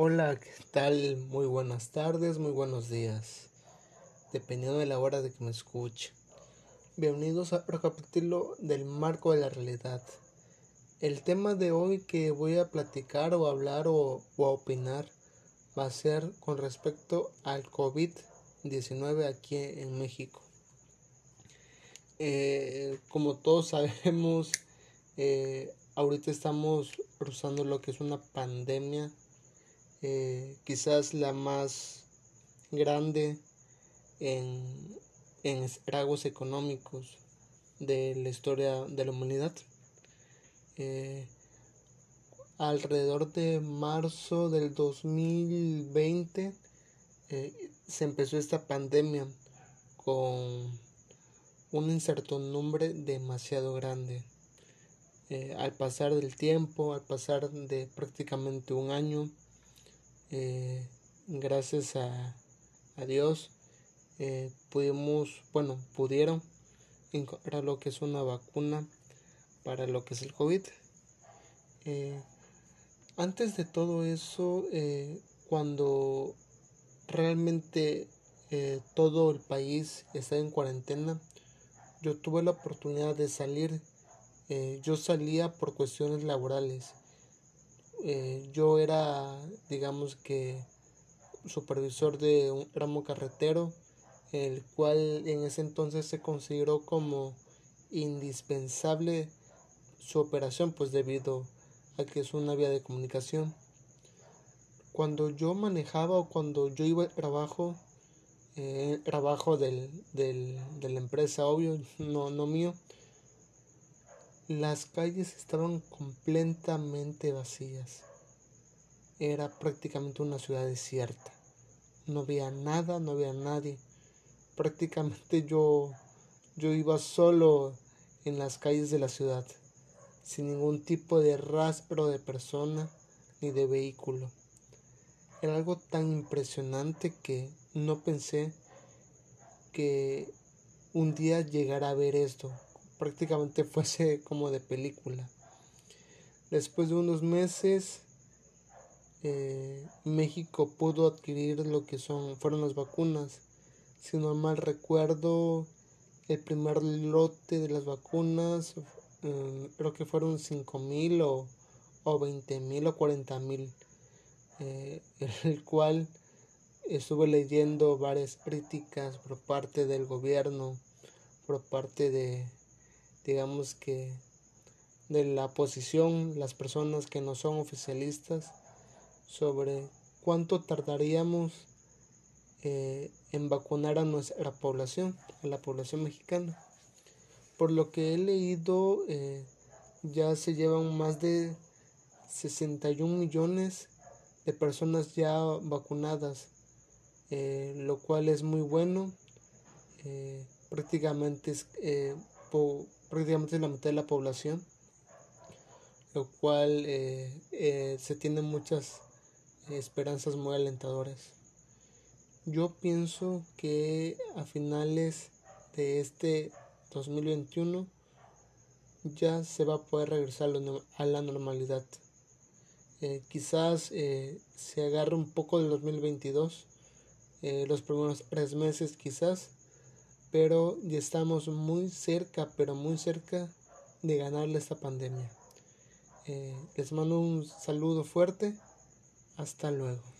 Hola, ¿qué tal? Muy buenas tardes, muy buenos días, dependiendo de la hora de que me escuche. Bienvenidos a otro capítulo del marco de la realidad. El tema de hoy que voy a platicar o hablar o, opinar va a ser con respecto al COVID-19 aquí en México. Eh, como todos sabemos, eh, ahorita estamos cruzando lo que es una pandemia eh, quizás la más grande en, en estragos económicos de la historia de la humanidad. Eh, alrededor de marzo del 2020 eh, se empezó esta pandemia con un incertidumbre demasiado grande. al pasar del tiempo, al pasar de prácticamente un año, eh, gracias a, Dios eh, pudimos, bueno, pudieron encontrar lo que es una vacuna para lo que es el COVID. Eh, antes de todo eso, cuando realmente todo el país está en cuarentena, yo tuve la oportunidad de salir. yo salía por cuestiones laborales eh, yo era, digamos que, supervisor de un tramo carretero, el cual en ese entonces se consideró como indispensable su operación, pues debido a que es una vía de comunicación. Cuando yo manejaba o cuando yo iba al trabajo, eh, el trabajo del, del, de la empresa, obvio, no, no mío, las calles estaban completamente vacías. Era prácticamente una ciudad desierta. No había nada, no había nadie. Prácticamente yo, yo iba solo en las calles de la ciudad, sin ningún tipo de rastro de persona ni de vehículo. Era algo tan impresionante que no pensé que un día llegara a ver esto, prácticamente fuese como de película. Después de unos meses, eh, México pudo adquirir lo que son fueron las vacunas. Si no mal recuerdo, el primer lote de las vacunas eh, creo que fueron cinco mil o, o veinte mil o cuarenta mil, eh, el cual estuve leyendo varias críticas por parte del gobierno, por parte de digamos que de la oposición, las personas que no son oficialistas, sobre cuánto tardaríamos eh, en vacunar a nuestra población, a la población mexicana. Por lo que he leído, eh, ya se llevan más de 61 millones de personas ya vacunadas, eh, lo cual es muy bueno. prácticamente es prácticamente la mitad de la población, lo cual eh, eh, se tienen muchas esperanzas muy alentadoras. Yo pienso que a finales de este 2021 ya se va a poder regresar a la normalidad. Eh, quizás se agarre un poco del 2022, los primeros tres meses quizás, pero ya estamos muy cerca, pero muy cerca de ganarle esta pandemia. Eh, les mando un saludo fuerte. Hasta luego.